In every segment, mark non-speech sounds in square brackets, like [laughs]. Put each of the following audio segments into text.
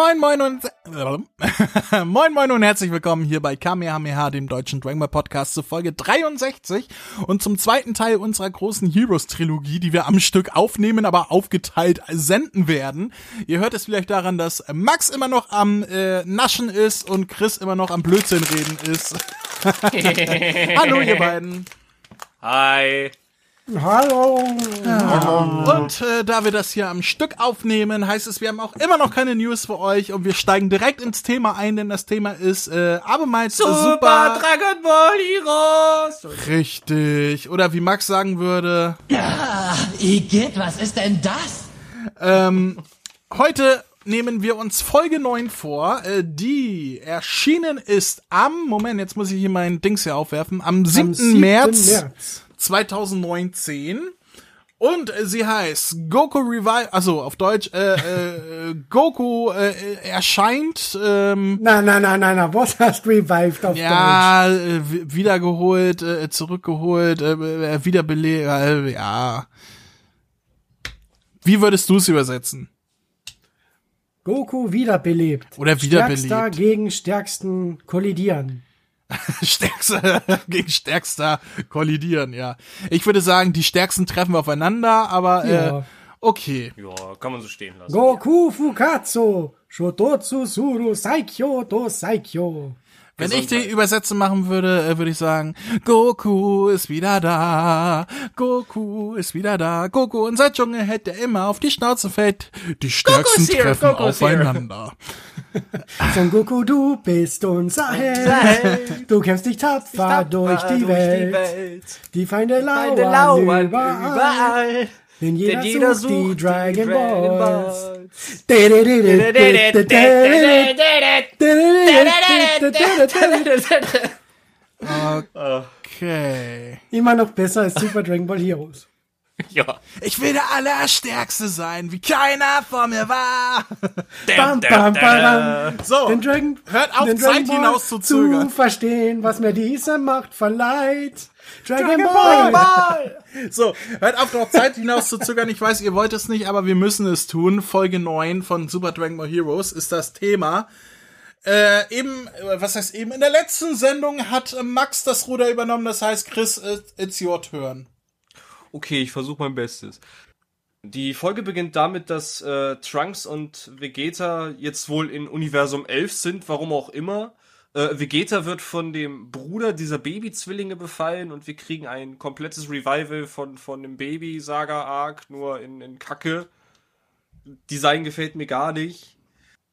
Moin moin und [laughs] moin moin und herzlich willkommen hier bei Kamehameha, dem deutschen Dragon Ball Podcast zu Folge 63 und zum zweiten Teil unserer großen Heroes Trilogie, die wir am Stück aufnehmen, aber aufgeteilt senden werden. Ihr hört es vielleicht daran, dass Max immer noch am äh, Naschen ist und Chris immer noch am Blödsinn reden ist. [laughs] Hallo ihr beiden. Hi. Hallo. Und äh, da wir das hier am Stück aufnehmen, heißt es, wir haben auch immer noch keine News für euch und wir steigen direkt ins Thema ein, denn das Thema ist äh, abermals Super, super. Dragon Ball Heroes. Richtig. Oder wie Max sagen würde, Igitt, was ist denn das? ähm, heute nehmen wir uns Folge 9 vor, äh, die erschienen ist am, Moment, jetzt muss ich hier mein Dings hier aufwerfen, am 7. Am 7. März, März. 2019. Und äh, sie heißt Goku Revive, also auf Deutsch, äh, äh, Goku äh, erscheint, ähm, Na, na, na, na, na, was hast revived auf Deutsch? ja, äh, wi- wiedergeholt, äh, zurückgeholt, äh, äh, wiederbelebt, äh, ja. Wie würdest du es übersetzen? Goku wiederbelebt. Oder wiederbelebt. Stärkster gegen stärksten kollidieren. [laughs] Stärkster gegen Stärkster kollidieren, ja. Ich würde sagen, die Stärksten treffen aufeinander, aber äh, Ja. okay. Ja, kann man so stehen lassen. Goku Fukatsu, Shototsu Suru Saikyo do Saikyo. Wenn ich die. Übersetzung machen würde, äh, würde ich sagen, Goku ist wieder da, Goku ist wieder da, Goku unser Dschungel hält der immer auf die Schnauze fällt, die Stärksten here, treffen Goku's aufeinander. Son Goku, du bist unser Held. Du kämpfst dich tapfer durch die Welt. Die Feinde Feinde lauern lauern überall. überall. Denn jeder, Denn jeder sucht die Dragon Balls. [laughs] [laughs] Okay. Immer noch besser als Super Dragon Ball Heroes. [laughs] Ja. Ich will der Allerstärkste sein, wie keiner vor mir war. Bam, bam, bam, bam. So, Den Dragon, hört auf, den Zeit Dragon Ball hinaus zu zögern. Zu verstehen, was mir diese Macht verleiht. Dragon, Dragon Ball. So, hört auf, noch Zeit hinaus zu zögern. Ich weiß, ihr wollt es nicht, aber wir müssen es tun. Folge 9 von Super Dragon Ball Heroes ist das Thema. Äh, eben, äh, was heißt eben, in der letzten Sendung hat äh, Max das Ruder übernommen, das heißt, Chris, äh, it's your turn. Okay, ich versuche mein Bestes. Die Folge beginnt damit, dass äh, Trunks und Vegeta jetzt wohl in Universum 11 sind, warum auch immer. Äh, Vegeta wird von dem Bruder dieser Babyzwillinge befallen und wir kriegen ein komplettes Revival von, von dem Baby-Saga-Arc, nur in, in Kacke. Design gefällt mir gar nicht.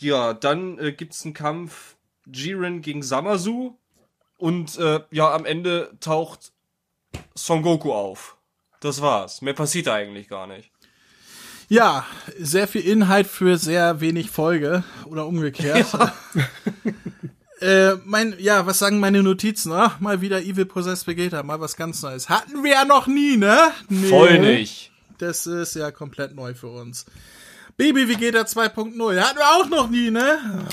Ja, dann äh, gibt's einen Kampf Jiren gegen Samasu und äh, ja, am Ende taucht Son Goku auf. Das war's. Mehr passiert eigentlich gar nicht. Ja, sehr viel Inhalt für sehr wenig Folge oder umgekehrt. [laughs] äh, mein, ja, was sagen meine Notizen? Ach, mal wieder Evil Possessed Vegeta, mal was ganz Neues. Hatten wir ja noch nie, ne? Nee. Voll nicht. Das ist ja komplett neu für uns. Baby Vegeta 2.0, hatten wir auch noch nie, ne?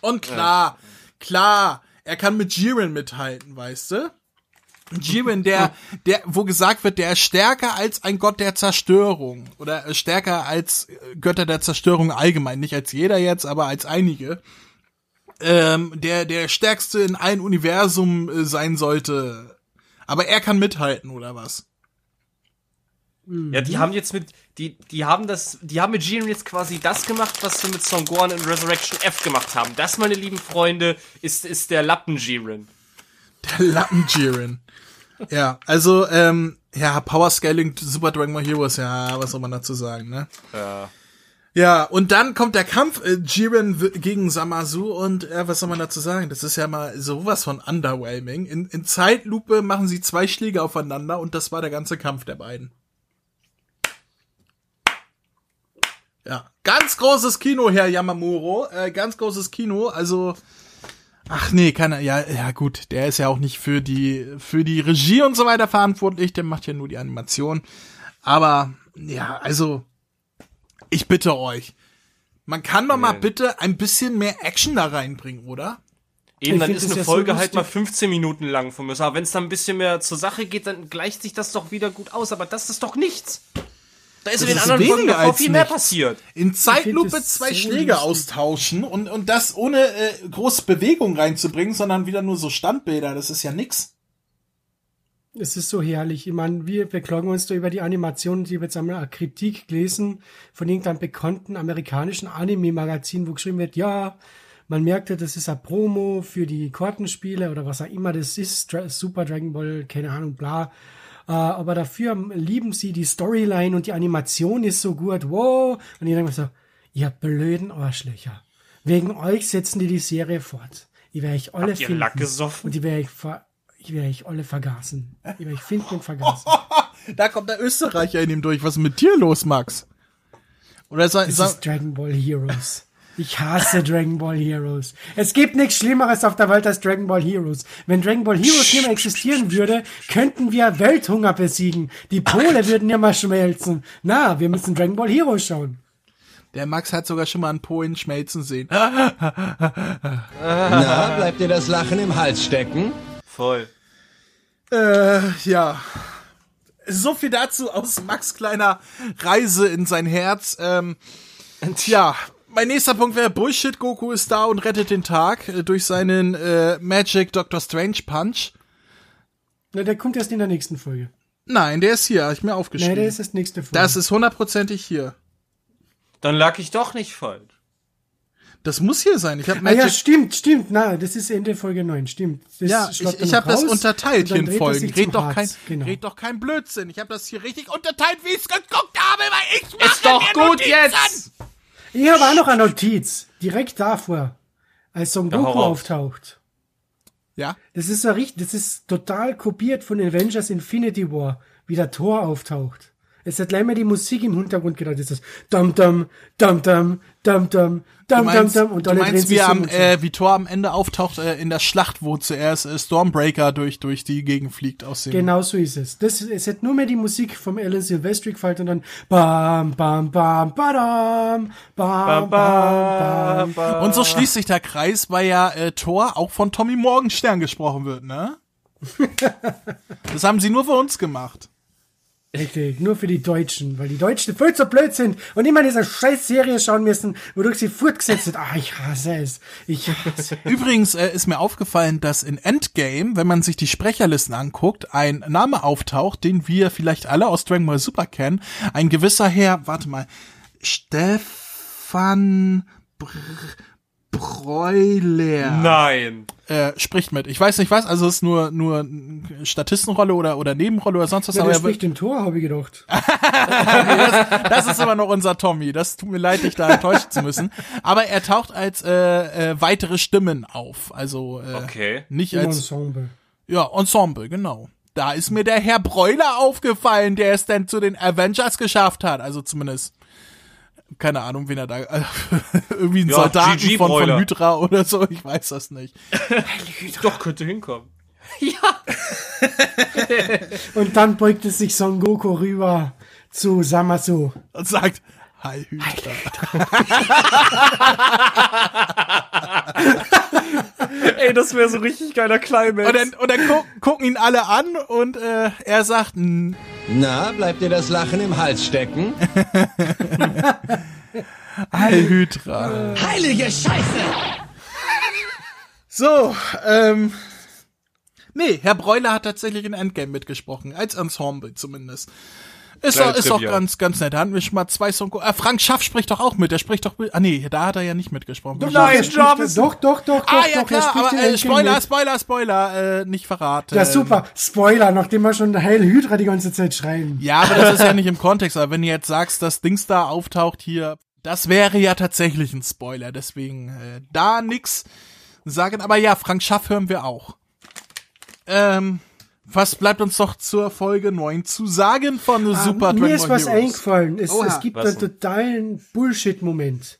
Und klar, klar, er kann mit Jiren mithalten, weißt du? Jiren, der, der, wo gesagt wird, der ist stärker als ein Gott der Zerstörung. Oder stärker als Götter der Zerstörung allgemein. Nicht als jeder jetzt, aber als einige. Ähm, der, der stärkste in allen Universum äh, sein sollte. Aber er kann mithalten, oder was? Ja, die haben jetzt mit, die, die haben das, die haben mit Jiren jetzt quasi das gemacht, was sie mit Son Gohan in Resurrection F gemacht haben. Das, meine lieben Freunde, ist, ist der Lappen Jiren. Der Lappen Jiren. ja, also, ähm, ja, Power Scaling Super Dragon Ball Heroes, ja, was soll man dazu sagen, ne? Ja. Ja, und dann kommt der Kampf äh, Jiren gegen Samasu und äh, was soll man dazu sagen? Das ist ja mal sowas von underwhelming. In, in Zeitlupe machen sie zwei Schläge aufeinander und das war der ganze Kampf der beiden. Ja, ganz großes Kino, Herr Yamamuro, äh, ganz großes Kino, also Ach nee, kann er, ja, ja gut, der ist ja auch nicht für die, für die Regie und so weiter verantwortlich, der macht ja nur die Animation. Aber, ja, also, ich bitte euch. Man kann doch mal bitte ein bisschen mehr Action da reinbringen, oder? Eben, Ich dann ist eine ja so Folge halt mal 15 Minuten lang von mir. Aber wenn es dann ein bisschen mehr zur Sache geht, dann gleicht sich das doch wieder gut aus. Aber das ist doch nichts. Da ist in Das den ist anderen Folgen noch als viel mehr passiert. In Zeitlupe Ich zwei so Schläge lustig. austauschen und, und das ohne äh, große Bewegung reinzubringen, sondern wieder nur so Standbilder. Das ist ja nix. Es ist so herrlich. Ich meine, wir beklagen uns da über die Animationen, die wir jetzt einmal eine Kritik gelesen von irgendeinem bekannten amerikanischen Anime-Magazin, wo geschrieben wird, ja, man merkt ja, das ist ein Promo für die Kartenspiele oder was auch immer das ist, Super Dragon Ball, keine Ahnung, bla. Äh, aber dafür lieben sie die Storyline und die Animation ist so gut, wow. Und ich denke mir so, ihr blöden Arschlöcher. Wegen euch setzen die die Serie fort. Ich werde euch alle Habt ihr finden. Lack gesoffen? Und die werde ich, ver ich werde euch alle vergasen. Ich werde euch finden und vergasen. [laughs] Da kommt der Österreicher in ihm durch. Was ist mit dir los, Max? Oder sa Das ist Dragon Ball Heroes. Ich hasse Dragon Ball Heroes. Es gibt nichts Schlimmeres auf der Welt als Dragon Ball Heroes. Wenn Dragon Ball Heroes nicht mehr existieren würde, könnten wir Welthunger besiegen. Die Pole würden nicht mehr schmelzen. Na, wir müssen Dragon Ball Heroes schauen. der Max hat sogar schon mal einen Polen schmelzen sehen. Na, bleibt dir das Lachen im Hals stecken? Voll. Äh, ja. So viel dazu aus Max kleiner Reise in sein Herz. Ähm, tja, mein nächster Punkt wäre Bullshit. Goku ist da und rettet den Tag äh, durch seinen äh, Magic Doctor Strange Punch. Na, der kommt erst in der nächsten Folge. Nein, der ist hier, hab ich mir Nein, aufgeschrieben. der ist das nächste Folge. das ist hundertprozentig hier. Dann lag ich doch nicht falsch. Das muss hier sein. Ich habe Ah Magic. ja, stimmt, stimmt. Na, das ist Ende Folge 9, stimmt. Das ja, ich, ich habe das unterteilt hier in Folgen. Red doch, kein, Genau. red doch kein Blödsinn. Ich habe das hier richtig unterteilt, wie ich es geguckt habe, weil ich mache Ist doch gut Notizen. jetzt! Ich habe auch noch eine Notiz. Direkt davor. Als Son Goku raus. auftaucht. Ja, Das ist so richtig, das ist total kopiert von Avengers Infinity War, wie der Thor auftaucht. Es hat mal die Musik im Hintergrund das ist dum dum dum dum dum dum du dum meinst, dum und du alle meinst wie, so am, äh, wie Thor am Ende auftaucht äh, in der Schlacht, wo zuerst äh, Stormbreaker durch, durch die Gegend fliegt aus dem... Genau so ist es. Das, es hat nur mehr die Musik vom Alan Silvestri gefallen und dann bam, bam, bam, badam, bam, bam, bam, bam. Und so schließt sich der Kreis, weil ja äh, Thor auch von Tommy Morgenstern gesprochen wird, ne? [laughs] das haben sie nur für uns gemacht. Richtig, nur für die Deutschen, weil die Deutschen viel zu blöd sind und immer diese scheiß Serie schauen müssen, wodurch sie fortgesetzt sind. Ah, ich hasse es. Ich hasse Übrigens äh, ist mir aufgefallen, dass in Endgame, wenn man sich die Sprecherlisten anguckt, ein Name auftaucht, den wir vielleicht alle aus Dragon Ball Super kennen. Ein gewisser Herr, warte mal, Stefan Br Breuler Nein. äh, spricht mit. Ich weiß nicht was, also es ist nur nur Statistenrolle oder oder Nebenrolle oder sonst was. Ja, aber der er spricht im Tor, habe ich gedacht. [laughs] das ist immer noch unser Tommy. Das tut mir leid, dich da enttäuschen zu müssen. Aber er taucht als äh, äh, weitere Stimmen auf. Also äh, Okay. nicht Im als Ensemble. ja Ensemble, genau. Da ist mir der Herr Breuler aufgefallen, der es denn zu den Avengers geschafft hat. Also zumindest keine Ahnung, wen er da äh, [laughs] irgendwie ein Ja, Soldaten GG von, von. Hydra oder so. Ich weiß das nicht. [laughs] Doch, könnte hinkommen. [laughs] Und dann beugt es sich Son Goku rüber zu Samasu. Und sagt Hi Hydra. Ey, das wäre so richtig geiler Climax. Und dann, und dann gu gucken ihn alle an und äh, er sagt, "N- Na, bleibt dir das Lachen im Hals stecken? [laughs] Hydra. Heilige Scheiße! So, ähm. Nee, Herr Breuler hat tatsächlich in Endgame mitgesprochen, als Ensemble zumindest. Ist doch, ist doch Trivia. ganz, ganz nett. Da hatten wir schon mal zwei Songs. Äh, Frank Schaff spricht doch auch mit. Der spricht doch mit. Ah, nee, da hat er ja nicht mitgesprochen. Doch, Nein, Jarvis. Doch, doch, doch, ah, doch, ja, doch, klar, aber äh, Spoiler, mit. Spoiler, Spoiler, äh, nicht verraten. Ja, super. Spoiler, nachdem wir schon Heil Hydra die ganze Zeit schreien. Ja, aber das ist ja nicht im Kontext. Aber wenn du jetzt sagst, dass Dings da auftaucht hier, das wäre ja tatsächlich ein Spoiler. Deswegen äh, da nix sagen. Aber ja, Frank Schaff hören wir auch. Ähm, was bleibt uns doch zur Folge 9 zu sagen von Super Ah, Dragon mir ist was Heroes? eingefallen. Es, es gibt was einen totalen Bullshit-Moment.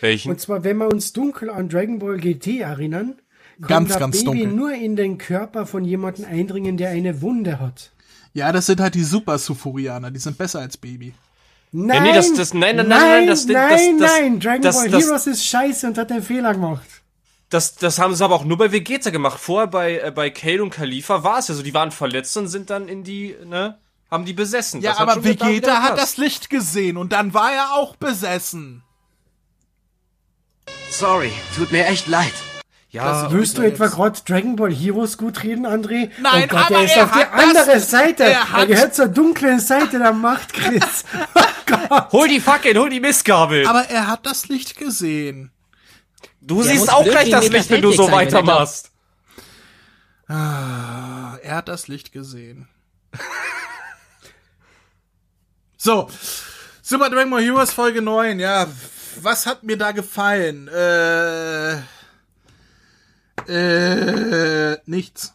Welchen? Und zwar, wenn wir uns dunkel an Dragon Ball GT erinnern, kann Ganz, das ganz Baby dunkel. nur in den Körper von jemandem eindringen, der eine Wunde hat. Ja, das sind halt die Super Sufurianer. Die sind besser als Baby. Nein, nee, das- das- nein, nein, nein, nein, nein, das- das- nein, das- nein, Dragon das- Ball das- Heroes ist scheiße und hat einen Fehler gemacht. Das, das haben sie aber auch nur bei Vegeta gemacht. Vorher bei, äh, bei Kale und Khalifa war es ja so. Die waren verletzt und sind dann in die, ne? haben die besessen. Ja, Das hat aber schon wieder Vegeta hat das Licht gesehen und dann war er auch besessen. Sorry, tut mir echt leid. Ja, Willst du etwa gerade Dragon Ball Heroes gut reden, André? Nein, oh Gott, aber er ist er auf die hat das- andere Seite. er Er, hat- gehört zur dunklen Seite der Macht, Chris. [laughs] Oh Gott. hol die Fackel, hol die Mistgabel. Aber er hat das Licht gesehen. Du muss siehst auch gleich das Licht, wenn du so er weitermachst. Ah, er hat das Licht gesehen. [laughs] so, Super Dragon Ball Heroes Folge 9, ja. Was hat mir da gefallen? Äh, äh, nichts.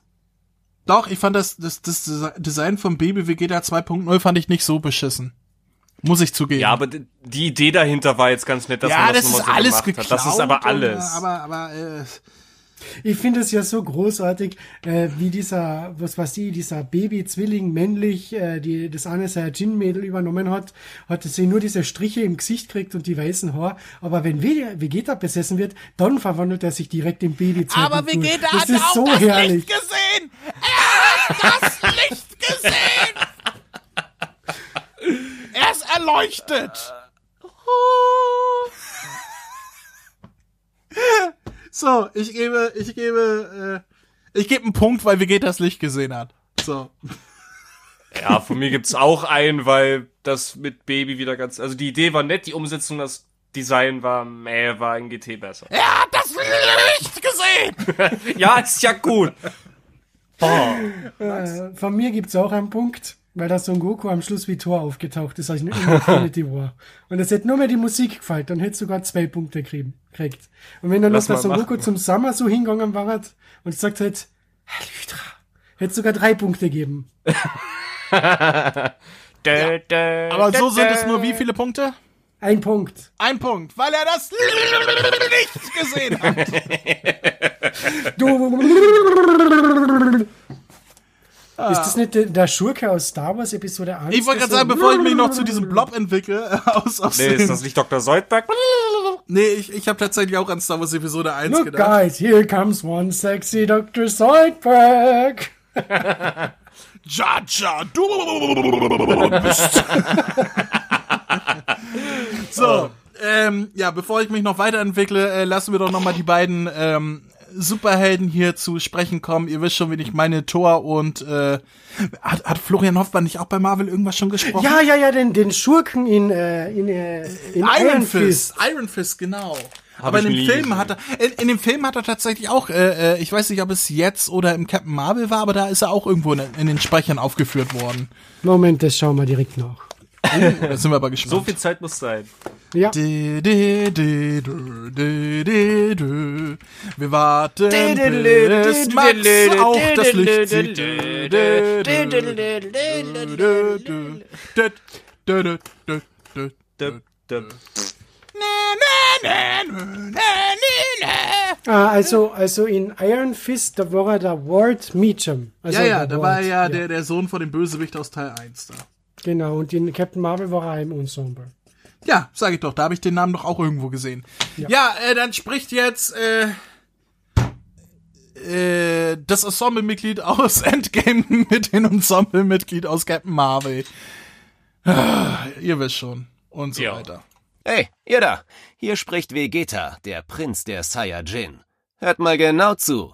Doch, ich fand das, das, das Design vom Baby Vegeta 2.0 fand ich nicht so beschissen. Muss ich zugeben. Ja, aber die Idee dahinter war jetzt ganz nett, dass ja, man das, das nochmal ist so alles gemacht geklaut. hat. Das ist aber und, alles. äh, aber, aber, äh, Ich finde es ja so großartig, äh, wie dieser, was weiß ich, dieser Baby-Zwilling männlich, äh, die das eine Saiyajin-Mädel übernommen hat, hat sie nur diese Striche im Gesicht kriegt und die weißen Haare. Aber wenn Ve- Vegeta besessen wird, dann verwandelt er sich direkt in Baby aber Vegeta das hat ist auch so das herrlich. Licht gesehen. Er hat das Licht gesehen. Er erleuchtet. [laughs] So, ich gebe, ich gebe, äh, ich gebe einen Punkt, weil Vegeta das Licht gesehen hat. So. Ja, von mir gibt's auch einen, weil das mit Baby wieder ganz, also die Idee war nett, die Umsetzung, das Design war, meh, war in GT besser. Er hat das Licht gesehen. [laughs] Ja, ist ja gut. Äh, von mir gibt's auch einen Punkt, weil da Son Goku am Schluss wie Tor aufgetaucht ist, als in Infinity [laughs] War. Und es hätte nur mehr die Musik gefallen, dann hätte sogar zwei Punkte kriegen, kriegt. Und wenn dann noch der Son Goku zum Sommer so hingegangen war und gesagt hätte, Herr Lydra, hätte sogar drei Punkte geben. [laughs] Aber so sind es nur wie viele Punkte? Ein Punkt. Ein Punkt, weil er das Licht gesehen hat. [laughs] Du. Ist das nicht der, der Schurke aus Star Wars Episode 1? Ich wollte gerade sagen, so- bevor ich mich noch zu [laughs] diesem Blob entwickle, äh, aus, aus Nee, ist das nicht Dr. Soldberg? Nee, ich, ich habe tatsächlich auch an Star Wars Episode 1 Look, gedacht. guys, here comes one sexy Dr. Zoidberg. [laughs] Ja, ja, du bist. [laughs] so, ähm, ja, bevor ich mich noch weiterentwickle, äh, lassen wir doch noch mal die beiden ähm, Superhelden hier zu sprechen kommen. Ihr wisst schon, wie ich meine, Thor und äh, hat, hat Florian Hoffmann nicht auch bei Marvel irgendwas schon gesprochen? Ja, ja, ja, den, den Schurken in, äh, in, äh, in Iron Fist. Iron Fist, genau. Aber in dem Film gesehen. hat er, in, in dem Film hat er tatsächlich auch, äh, äh, ich weiß nicht, ob es jetzt oder im Captain Marvel war, aber da ist er auch irgendwo in, in den Sprechern aufgeführt worden. Moment, das schauen wir direkt nach. Da sind wir aber gespannt. So viel Zeit muss sein. Ja. Wir warten bis Max auch das Licht sieht. Also, also in Iron Fist, da war er der Ward Meacham. Also ja, ja, da war er ja, ja, Der, der Sohn von dem Bösewicht aus Teil 1 da. Genau, und in Captain Marvel war er im Ensemble. Ja, sag ich doch, da habe ich den Namen doch auch irgendwo gesehen. Ja, äh, dann spricht jetzt äh, äh, das Ensemble-Mitglied aus [laughs] Endgame mit dem Ensemble-Mitglied aus Captain Marvel. Ah, ihr wisst schon. Und so Ja. weiter. Hey, ihr da. Hier spricht Vegeta, der Prinz der Saiyajin. Hört mal genau zu.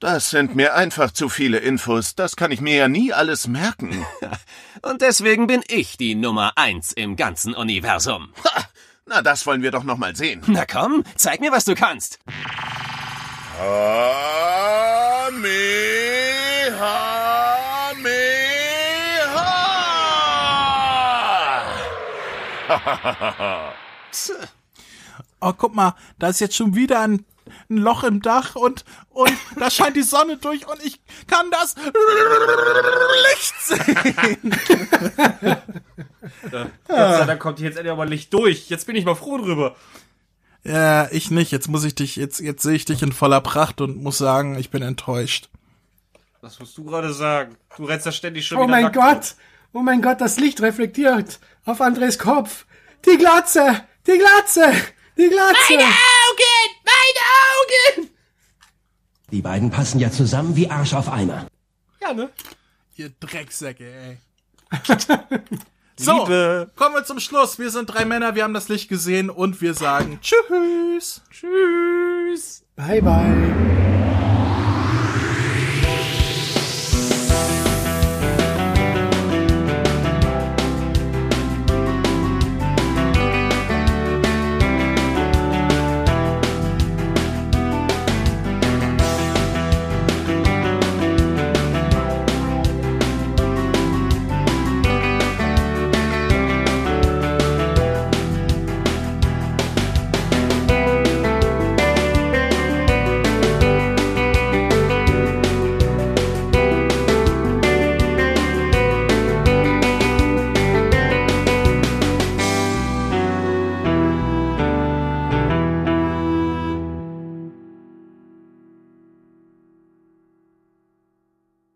Das sind mir einfach zu viele Infos. Das kann ich mir ja nie alles merken. [laughs] Und deswegen bin ich die Nummer eins im ganzen Universum. Ha, na, das wollen wir doch noch mal sehen. Na komm, zeig mir, was du kannst. Kamehameha! [laughs] Oh, guck mal, da ist jetzt schon wieder ein, ein Loch im Dach und, und da scheint die Sonne durch und ich kann das Licht sehen. [laughs] Sei Dank kommt hier jetzt endlich mal Licht durch. Jetzt bin ich mal froh drüber. Ja, ich nicht. Jetzt muss ich dich, jetzt, jetzt sehe ich dich in voller Pracht und muss sagen, ich bin enttäuscht. Was musst du gerade sagen? Du rennst da ständig schon Oh wieder mein nackt Gott! Oh mein Gott, das Licht reflektiert auf Andres Kopf. Die Glatze! Die Glatze! Die Glatze! Augen! Meine Augen! Die beiden passen ja zusammen wie Arsch auf Eimer. Ja, ne? Ihr Drecksäcke, ey. [laughs] so, Liebe. kommen wir zum Schluss. Wir sind drei Männer, wir haben das Licht gesehen und wir sagen Tschüss. Tschüss. Bye bye.